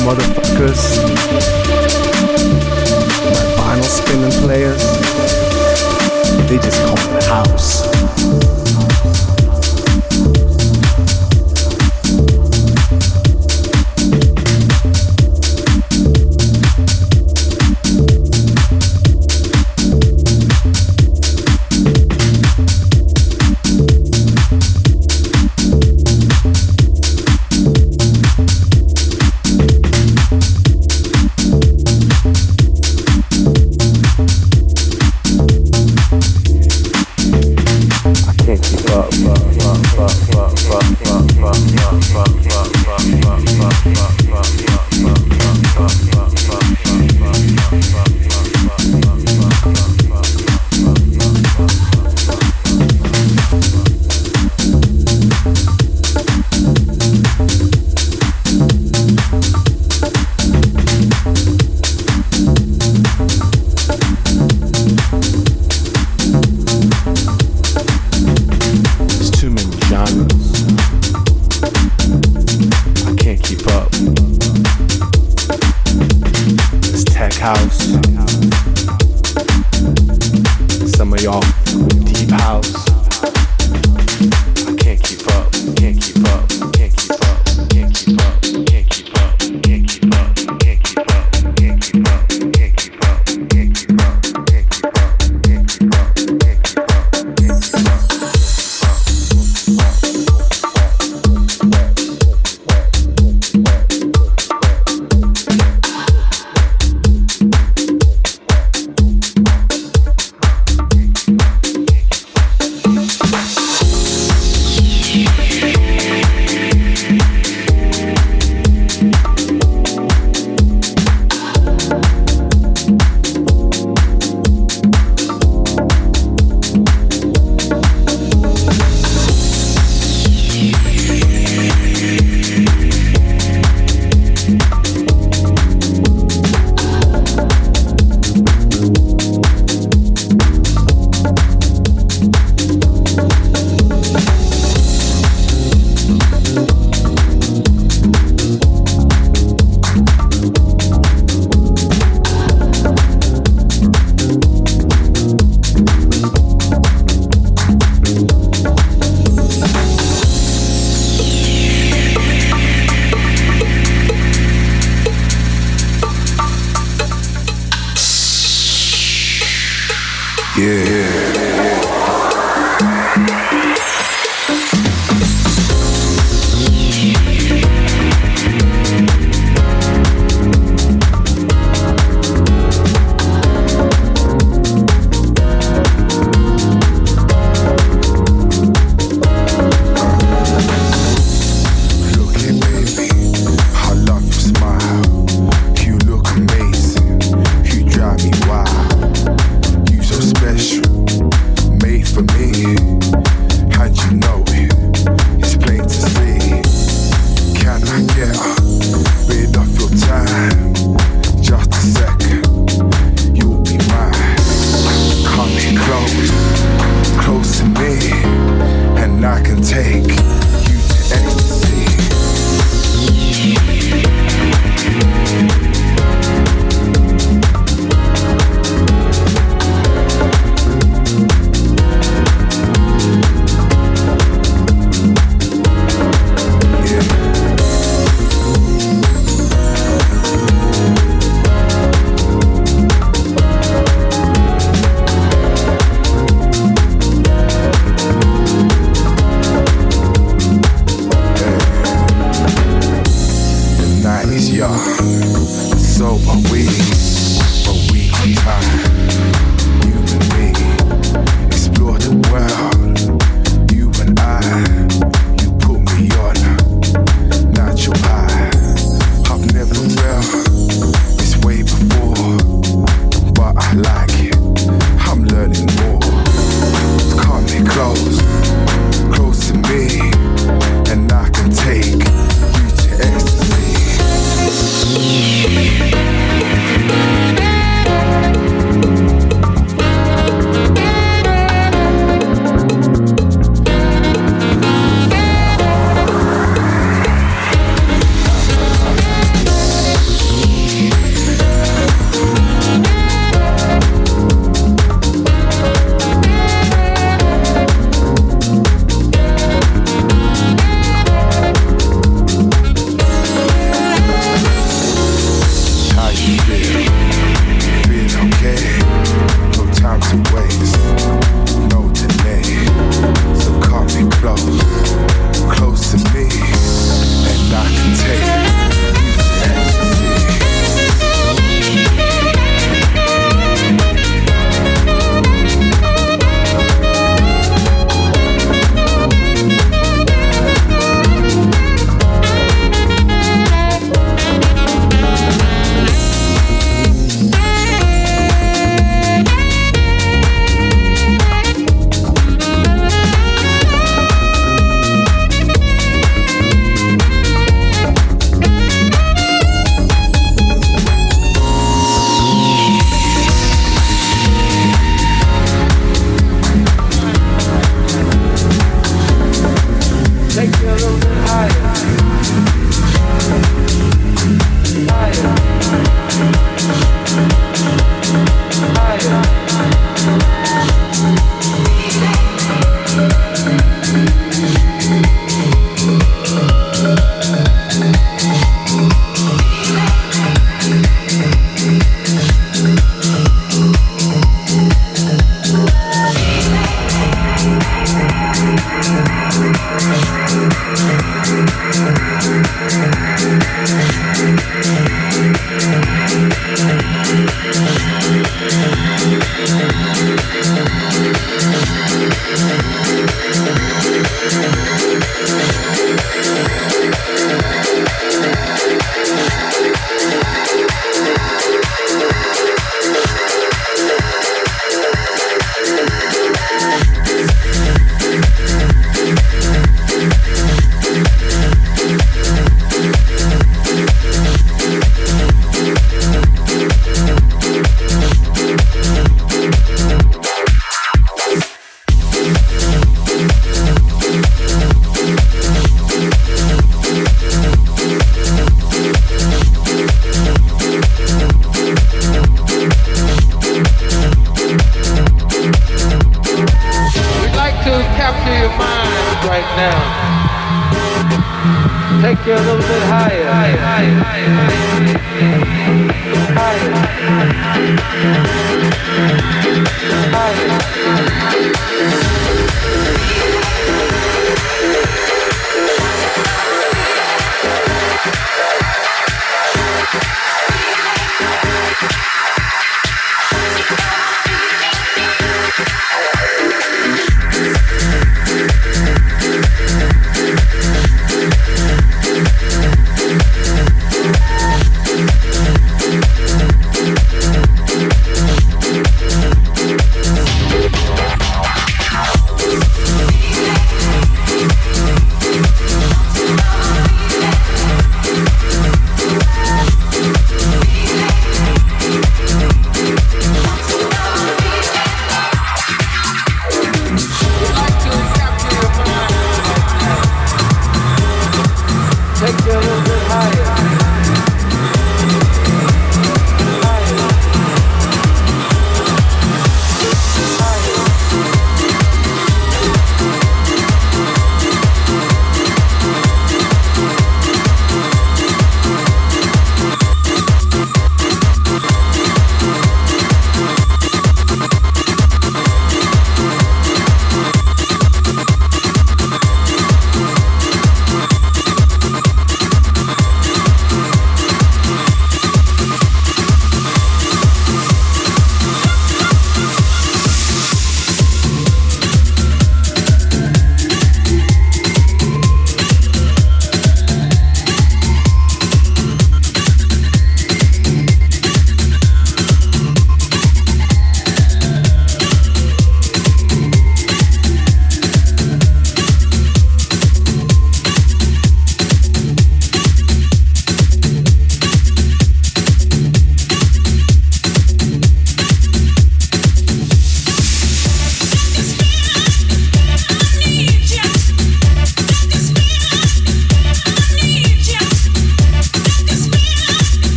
motherfuckers. My vinyl spinning players, they just call it house.